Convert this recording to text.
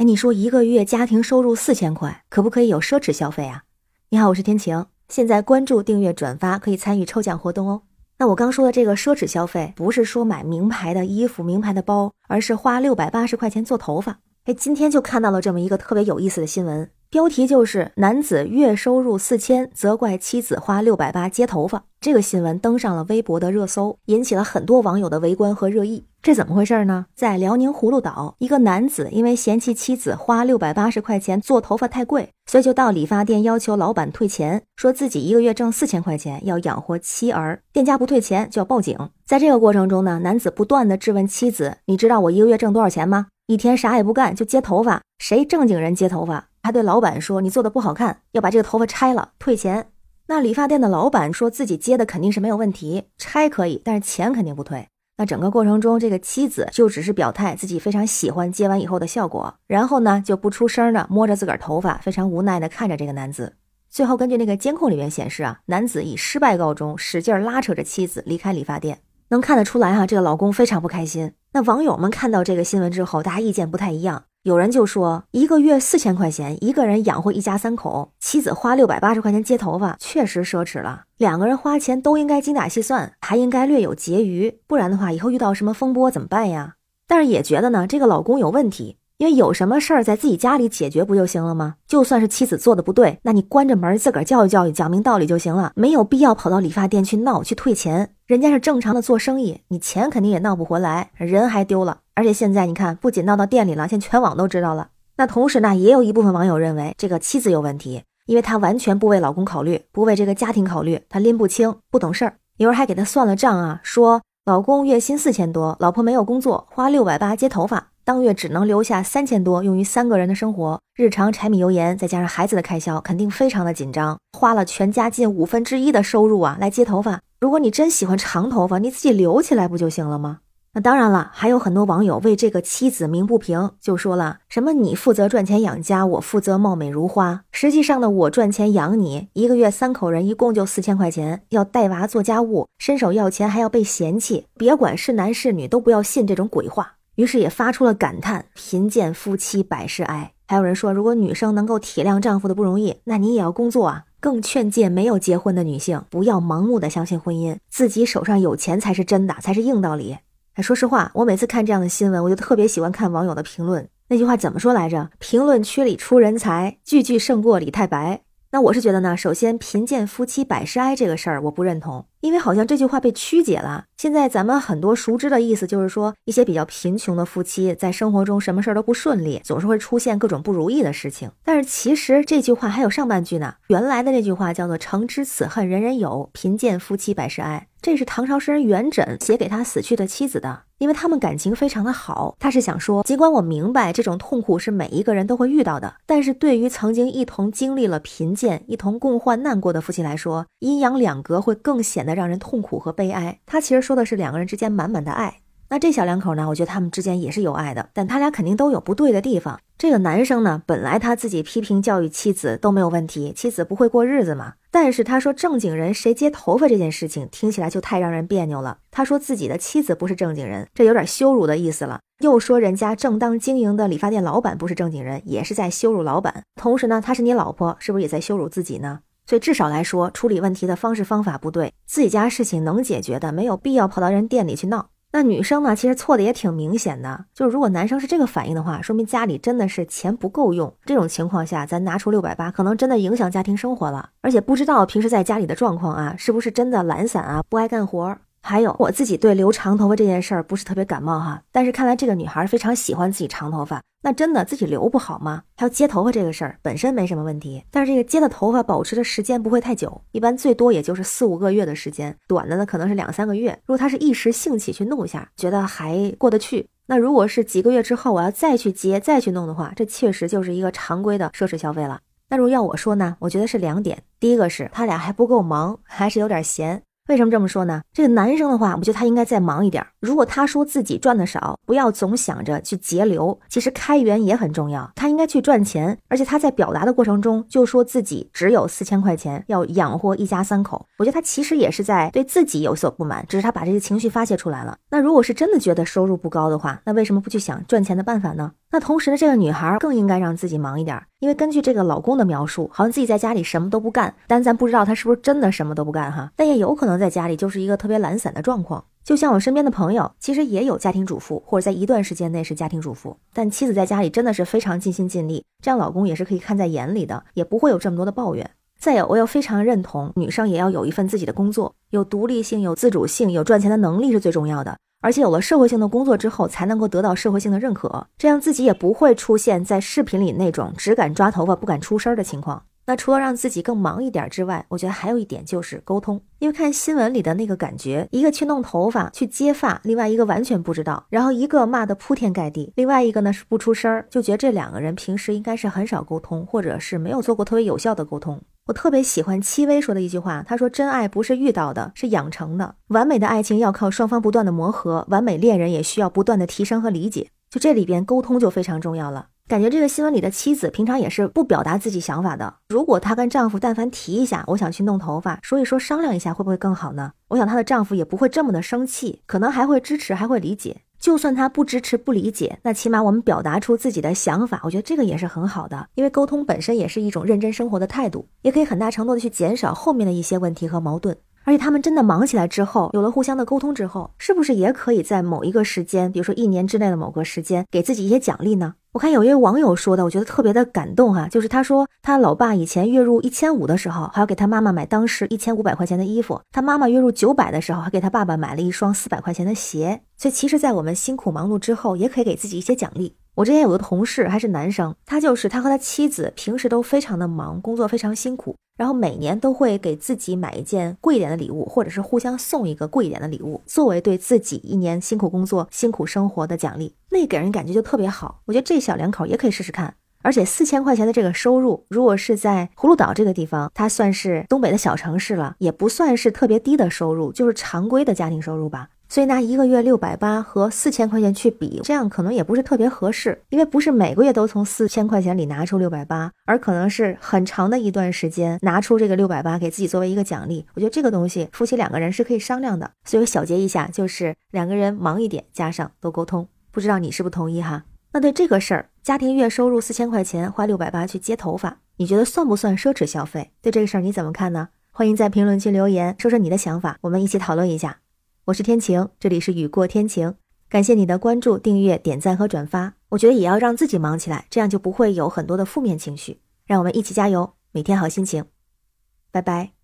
哎，你说一个月家庭收入四千块，可不可以有奢侈消费啊？你好，我是天晴，现在关注、订阅、转发可以参与抽奖活动哦。那我刚说的这个奢侈消费，不是说买名牌的衣服、名牌的包，而是花六百八十块钱做头发。哎，今天就看到了这么一个特别有意思的新闻。标题就是男子月收入四千，责怪妻子花六百八接头发。这个新闻登上了微博的热搜，引起了很多网友的围观和热议。这怎么回事呢？在辽宁葫芦岛，一个男子因为嫌弃妻子花六百八十块钱做头发太贵，所以就到理发店要求老板退钱，说自己一个月挣四千块钱要养活妻儿，店家不退钱就要报警。在这个过程中呢，男子不断的质问妻子：“你知道我一个月挣多少钱吗？一天啥也不干就接头发，谁正经人接头发？”还对老板说：“你做的不好看，要把这个头发拆了，退钱。”那理发店的老板说自己接的肯定是没有问题，拆可以，但是钱肯定不退。那整个过程中，这个妻子就只是表态自己非常喜欢接完以后的效果，然后呢就不出声的摸着自个儿头发，非常无奈的看着这个男子。最后根据那个监控里面显示啊，男子以失败告终，使劲拉扯着妻子离开理发店。能看得出来哈，这个老公非常不开心。那网友们看到这个新闻之后，大家意见不太一样。有人就说，一个月四千块钱，一个人养活一家三口，妻子花六百八十块钱接头发，确实奢侈了。两个人花钱都应该精打细算，还应该略有结余，不然的话，以后遇到什么风波怎么办呀？但是也觉得呢，这个老公有问题。因为有什么事儿在自己家里解决不就行了吗？就算是妻子做的不对，那你关着门自个儿教育教育，讲明道理就行了，没有必要跑到理发店去闹去退钱。人家是正常的做生意，你钱肯定也闹不回来，人还丢了。而且现在你看，不仅闹到店里了，现在全网都知道了。那同时呢，也有一部分网友认为这个妻子有问题，因为她完全不为老公考虑，不为这个家庭考虑，她拎不清，不懂事儿。有人还给她算了账啊，说老公月薪四千多，老婆没有工作，花六百八接头发。当月只能留下三千多用于三个人的生活，日常柴米油盐再加上孩子的开销，肯定非常的紧张，花了全家近五分之一的收入啊来接头发。如果你真喜欢长头发，你自己留起来不就行了吗？那当然了，还有很多网友为这个妻子鸣不平，就说了什么你负责赚钱养家，我负责貌美如花。实际上呢，我赚钱养你，一个月三口人一共就四千块钱，要带娃做家务，伸手要钱还要被嫌弃。别管是男是女，都不要信这种鬼话。于是也发出了感叹：“贫贱夫妻百事哀。”还有人说，如果女生能够体谅丈夫的不容易，那你也要工作啊。更劝诫没有结婚的女性，不要盲目的相信婚姻，自己手上有钱才是真的，才是硬道理。哎，说实话，我每次看这样的新闻，我就特别喜欢看网友的评论。那句话怎么说来着？评论区里出人才，句句胜过李太白。那我是觉得呢，首先贫贱夫妻百事哀这个事儿我不认同，因为好像这句话被曲解了。现在咱们很多熟知的意思就是说，一些比较贫穷的夫妻在生活中什么事儿都不顺利，总是会出现各种不如意的事情。但是其实这句话还有上半句呢，原来的那句话叫做“诚知此恨人人有，贫贱夫妻百事哀”。这是唐朝诗人元稹写给他死去的妻子的，因为他们感情非常的好。他是想说，尽管我明白这种痛苦是每一个人都会遇到的，但是对于曾经一同经历了贫贱、一同共患难过的夫妻来说，阴阳两隔会更显得让人痛苦和悲哀。他其实说的是两个人之间满满的爱。那这小两口呢？我觉得他们之间也是有爱的，但他俩肯定都有不对的地方。这个男生呢，本来他自己批评教育妻子都没有问题，妻子不会过日子嘛。但是他说正经人谁接头发这件事情，听起来就太让人别扭了。他说自己的妻子不是正经人，这有点羞辱的意思了。又说人家正当经营的理发店老板不是正经人，也是在羞辱老板。同时呢，他是你老婆，是不是也在羞辱自己呢？所以至少来说，处理问题的方式方法不对，自己家事情能解决的，没有必要跑到人店里去闹。那女生呢？其实错的也挺明显的，就是如果男生是这个反应的话，说明家里真的是钱不够用。这种情况下，咱拿出六百八，可能真的影响家庭生活了。而且不知道平时在家里的状况啊，是不是真的懒散啊，不爱干活。还有我自己对留长头发这件事儿不是特别感冒哈，但是看来这个女孩非常喜欢自己长头发，那真的自己留不好吗？还有接头发这个事儿本身没什么问题，但是这个接的头发保持的时间不会太久，一般最多也就是四五个月的时间，短的呢可能是两三个月。如果她是一时兴起去弄一下，觉得还过得去，那如果是几个月之后我要再去接再去弄的话，这确实就是一个常规的奢侈消费了。那如果要我说呢，我觉得是两点，第一个是他俩还不够忙，还是有点闲。为什么这么说呢？这个男生的话，我觉得他应该再忙一点，如果他说自己赚的少，不要总想着去节流，其实开源也很重要。他应该去赚钱，而且他在表达的过程中就说自己只有四千块钱要养活一家三口。我觉得他其实也是在对自己有所不满，只是他把这个情绪发泄出来了。那如果是真的觉得收入不高的话，那为什么不去想赚钱的办法呢？那同时呢，这个女孩更应该让自己忙一点，因为根据这个老公的描述，好像自己在家里什么都不干。但咱不知道他是不是真的什么都不干哈，但也有可能在家里就是一个特别懒散的状况。就像我身边的朋友，其实也有家庭主妇，或者在一段时间内是家庭主妇，但妻子在家里真的是非常尽心尽力，这样老公也是可以看在眼里的，也不会有这么多的抱怨。再有，我又非常认同，女生也要有一份自己的工作，有独立性、有自主性、有赚钱的能力是最重要的。而且有了社会性的工作之后，才能够得到社会性的认可，这样自己也不会出现在视频里那种只敢抓头发不敢出声的情况。那除了让自己更忙一点之外，我觉得还有一点就是沟通。因为看新闻里的那个感觉，一个去弄头发、去接发，另外一个完全不知道，然后一个骂得铺天盖地，另外一个呢是不出声儿，就觉得这两个人平时应该是很少沟通，或者是没有做过特别有效的沟通。我特别喜欢戚薇说的一句话，她说：“真爱不是遇到的，是养成的。完美的爱情要靠双方不断的磨合，完美恋人也需要不断的提升和理解。就这里边沟通就非常重要了。感觉这个新闻里的妻子平常也是不表达自己想法的。如果她跟丈夫但凡提一下，我想去弄头发，说一说商量一下，会不会更好呢？我想她的丈夫也不会这么的生气，可能还会支持，还会理解。”就算他不支持、不理解，那起码我们表达出自己的想法，我觉得这个也是很好的。因为沟通本身也是一种认真生活的态度，也可以很大程度的去减少后面的一些问题和矛盾。而且他们真的忙起来之后，有了互相的沟通之后，是不是也可以在某一个时间，比如说一年之内的某个时间，给自己一些奖励呢？我看有一位网友说的，我觉得特别的感动哈，就是他说他老爸以前月入一千五的时候，还要给他妈妈买当时一千五百块钱的衣服；他妈妈月入九百的时候，还给他爸爸买了一双四百块钱的鞋。所以其实，在我们辛苦忙碌之后，也可以给自己一些奖励。我之前有个同事还是男生，他就是他和他妻子平时都非常的忙，工作非常辛苦。然后每年都会给自己买一件贵一点的礼物，或者是互相送一个贵一点的礼物，作为对自己一年辛苦工作、辛苦生活的奖励。那给人感觉就特别好。我觉得这小两口也可以试试看。而且四千块钱的这个收入，如果是在葫芦岛这个地方，它算是东北的小城市了，也不算是特别低的收入，就是常规的家庭收入吧。所以拿一个月六百八和四千块钱去比，这样可能也不是特别合适，因为不是每个月都从四千块钱里拿出六百八，而可能是很长的一段时间拿出这个六百八给自己作为一个奖励。我觉得这个东西夫妻两个人是可以商量的。所以我小结一下，就是两个人忙一点，加上多沟通。不知道你是不同意哈？那对这个事儿，家庭月收入四千块钱，花六百八去接头发，你觉得算不算奢侈消费？对这个事儿你怎么看呢？欢迎在评论区留言，说说你的想法，我们一起讨论一下。我是天晴，这里是雨过天晴。感谢你的关注、订阅、点赞和转发。我觉得也要让自己忙起来，这样就不会有很多的负面情绪。让我们一起加油，每天好心情。拜拜。